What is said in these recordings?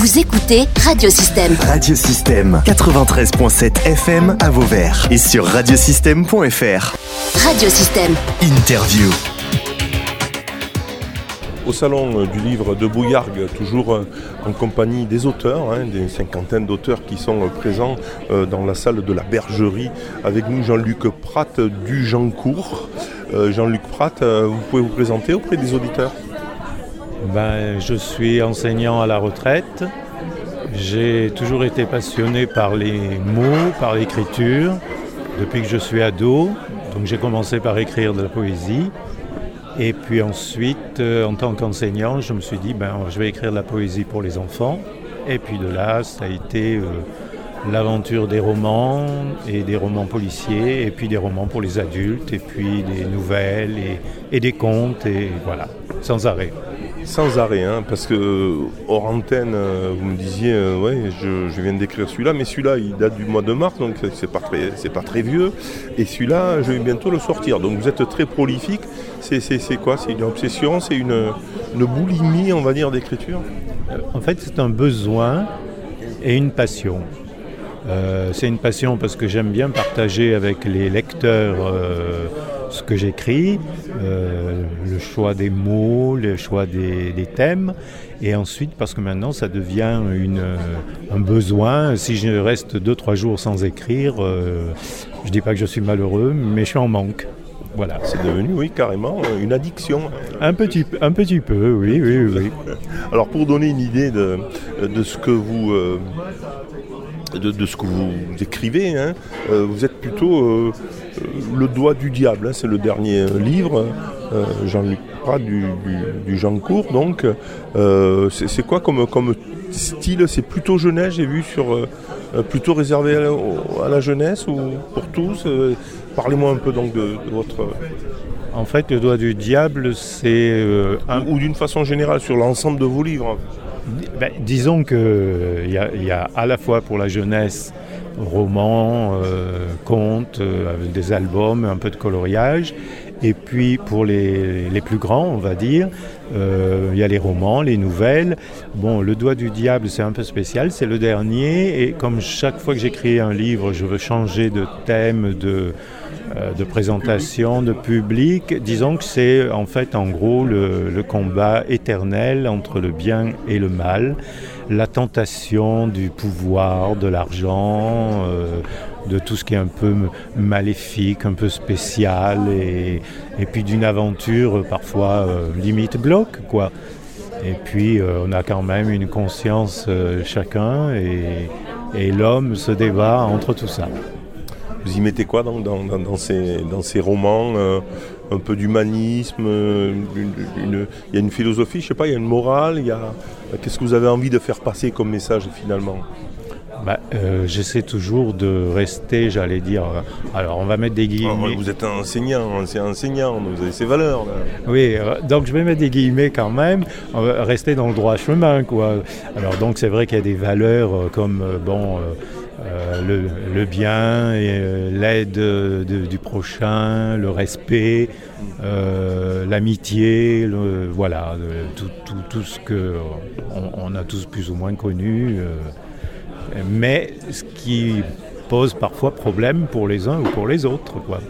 Vous écoutez Radiosystème. Radiosystème 93.7 FM à Vauvert et sur radiosystème.fr. Radiosystème. Interview. Au salon du livre de Bouillargues, toujours euh, en compagnie des auteurs, hein, des cinquantaines d'auteurs qui sont euh, présents euh, dans la salle de la bergerie. Avec nous Jean-Luc Pratt du Jeancourt. Jean-Luc Pratt, vous pouvez vous présenter auprès des auditeurs ben, Je suis enseignant à la retraite. J'ai toujours été passionné par les mots, par l'écriture, depuis que je suis ado. Donc j'ai commencé par écrire de la poésie. Et puis ensuite, euh, en tant qu'enseignant, je me suis dit, ben, je vais écrire de la poésie pour les enfants. Et puis de là, ça a été euh, l'aventure des romans et des romans policiers, et puis des romans pour les adultes, et puis des nouvelles et des contes, et voilà, sans arrêt sans arrêt, hein, parce que hors antenne, euh, vous me disiez, euh, ouais, je, viens d'écrire celui-là, mais celui-là, il date du mois de mars, donc c'est pas très, pas très vieux. Et celui-là, je vais bientôt le sortir. Donc vous êtes très prolifique. C'est, quoi? C'est une obsession? C'est une, boulimie, on va dire, d'écriture? Euh, En fait, c'est un besoin et une passion. c'est une passion parce que j'aime bien partager avec les lecteurs ce que j'écris, euh, le choix des mots, le choix des, thèmes, et ensuite parce que maintenant ça devient une, un besoin. Si je reste deux trois jours sans écrire, euh, je dis pas que je suis malheureux, mais je suis en manque. Voilà. C'est devenu, oui, carrément une addiction. Un petit, un petit peu, oui, oui, oui. Alors pour donner une idée de, de ce que vous euh, de, ce que vous écrivez, hein, euh, vous êtes plutôt euh, le doigt du diable. Hein, c'est le dernier livre, euh, Jean-Luc Prat du, du, Jean Court. Donc, c'est quoi comme, comme style? C'est plutôt jeunesse, j'ai vu sur plutôt réservé à la, jeunesse ou pour tous? Parlez-moi un peu donc de, votre. En fait, le doigt du diable, c'est ou d'une façon générale sur l'ensemble de vos livres. Ben, disons qu'il euh, y, y, a à la fois pour la jeunesse romans, euh, contes, euh, des albums, un peu de coloriage. Et puis pour les, plus grands, on va dire, il y a les romans, les nouvelles. Bon, Le Doigt du Diable, c'est un peu spécial, c'est le dernier. Et comme chaque fois que j'écris un livre, je veux changer de thème, de, euh, de présentation, de public. Disons que c'est en fait en gros le, combat éternel entre le bien et le mal, la tentation du pouvoir, de l'argent, euh, de tout ce qui est un peu maléfique, un peu spécial, et, puis d'une aventure parfois euh, limite bloc, quoi. Et puis on a quand même une conscience chacun, et l'homme se débat entre tout ça. Vous y mettez quoi dans, dans, ces, romans euh, Un peu d'humanisme euh, Il y a une philosophie, je sais pas, il y a une morale il y a... Qu'est-ce que vous avez envie de faire passer comme message finalement? Bah, euh, J'essaie toujours de rester, j'allais dire. alors, on va mettre des guillemets. vous êtes un enseignant, c'est enseignant, vous avez ces valeurs. Oui, donc je vais mettre des guillemets quand même. On va rester dans le droit chemin, quoi. Alors, donc, c'est vrai qu'il y a des valeurs comme, bon. Euh, le, bien, euh, l'aide du prochain, le respect, euh, l'amitié, voilà, tout, ce que on, a tous plus ou moins connu. mais ce qui pose parfois problème pour les uns ou pour les autres. Quoi.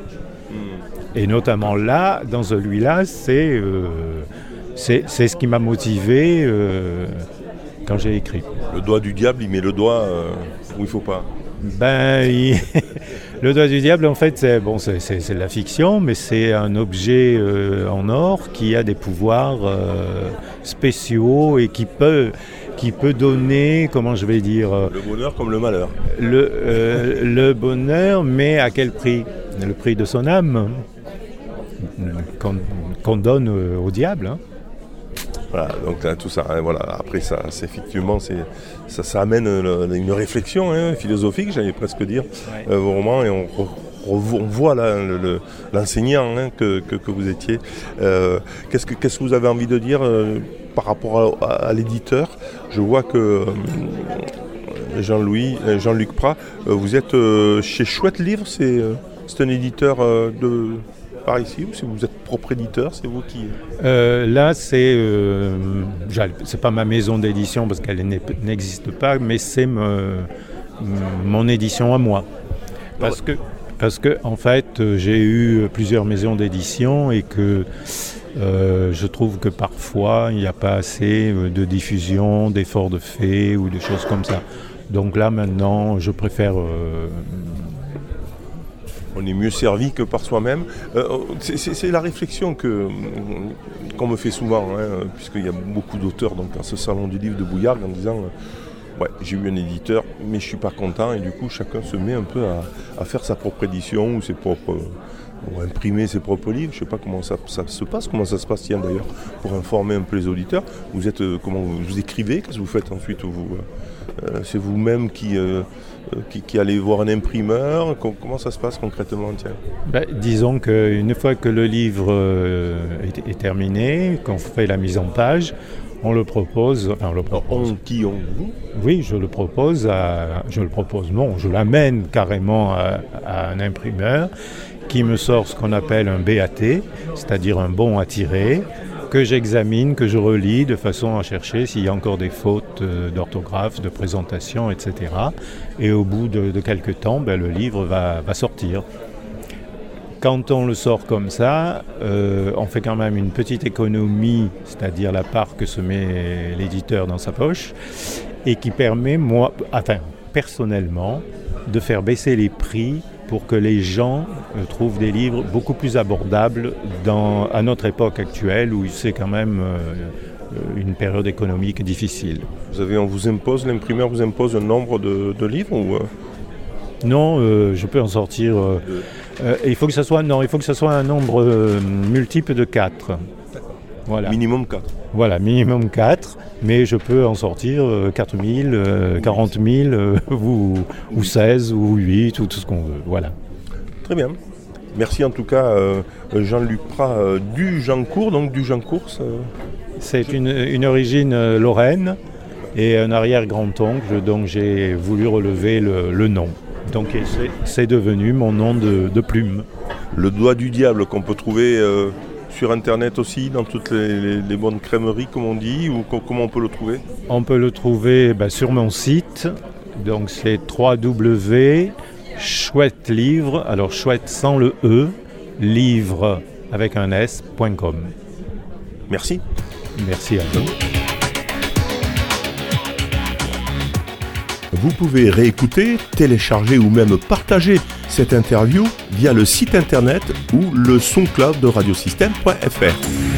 Et notamment là, dans celui-là, c'est c'est ce qui m'a motivé quand j'ai écrit. Le doigt du diable, il met le doigt où il faut pas Ben, le doigt du diable, en fait, c'est bon, c'est de la fiction, mais c'est un objet euh, en or qui a des pouvoirs euh, spéciaux et qui peut, qui peut donner, comment je vais dire... Euh, le bonheur comme le malheur. Le, le bonheur, mais à quel prix? Le prix de son âme qu'on donne au diable. Hein. Voilà, donc tout ça. Hein, voilà. Après, ça, effectivement, ça, ça amène une réflexion hein, philosophique, j'allais presque dire, euh, vraiment, et on, voit l'enseignant hein, que, vous étiez. Euh, qu'est-ce, que, vous avez envie de dire euh, par rapport à, l'éditeur? Je vois que Jean-Louis, Jean-Luc Prat, vous êtes chez Chouette Livre, c'est, c'est un éditeur de par ici ou si vous êtes propre éditeur, c'est vous qui... Euh, là, c'est euh, c'est pas ma maison d'édition parce qu'elle n'existe pas, mais c'est mon édition à moi. Parce que, parce que en fait, j'ai eu plusieurs maisons d'édition et que euh, je trouve que parfois il n'y a pas assez de diffusion, d'efforts de fait ou des choses comme ça. Donc là maintenant, je préfère on est mieux servi que par soi-même. Euh, c'est la réflexion qu'on me fait souvent, hein, puisqu'il y a beaucoup d'auteurs dans ce salon du livre de Bouillargues en disant ouais j'ai eu un éditeur mais je suis pas content et du coup chacun se met un peu à, faire sa propre édition ou ses propres ou imprimer ses propres livres. Je ne sais pas comment ça, se passe, comment ça se passe tiens d'ailleurs, pour informer un peu les auditeurs. Vous êtes euh, comment vous, écrivez, qu'est-ce que vous faites ensuite vous, C'est vous-même qui, euh, qui, allait voir un imprimeur Comment ça se passe concrètement tiens? Ben, Disons qu'une fois que le livre euh, est, terminé, qu'on fait la mise en page, on le propose. Enfin, le propose. qui on vous Oui, je le propose à, je le propose. Non, je l'amène carrément à, un imprimeur qui me sort ce qu'on appelle un BAT, c'est-à-dire un bon à tirer, que j'examine, que je relis de façon à chercher s'il y a encore des fautes euh, d'orthographe, de présentation, etc. Et au bout de, quelques temps, ben, le livre va, sortir. Quand on le sort comme ça, euh, on fait quand même une petite économie, c'est-à-dire la part que se met l'éditeur dans sa poche, et qui permet, moi, enfin, personnellement, de faire baisser les prix pour que les gens euh, trouvent des livres beaucoup plus abordables dans, à notre époque actuelle où c'est quand même euh, une période économique difficile. Vous avez, on vous impose, l'imprimeur vous impose un nombre de, livres ou Non, je peux en sortir. Il faut que ce soit non, il faut que ce soit un nombre multiple de 4. Minimum 4. Voilà, minimum 4, mais je peux en sortir 4 000, 40 000, ou, 16, ou 8, ou tout ce qu'on veut. Voilà. Très bien. Merci en tout cas euh, Jean-Luc Prat euh, du Jean Court, donc du Jean Course. Euh. C'est une, origine lorraine et un arrière-grand-oncle, donc j'ai voulu relever le, nom. Donc c'est devenu mon nom de, de, plume. Le doigt du diable qu'on peut trouver sur internet aussi, dans toutes les, bonnes crèmeries, comme on dit, ou comment on peut le trouver? On peut le trouver bah, sur mon site, donc c'est www chouette livre, alors chouette sans le E, livre avec un S.com. Merci. Merci à vous. Vous pouvez réécouter, télécharger ou même partager cette interview via le site internet ou le soundcloud de radiosystème.fr.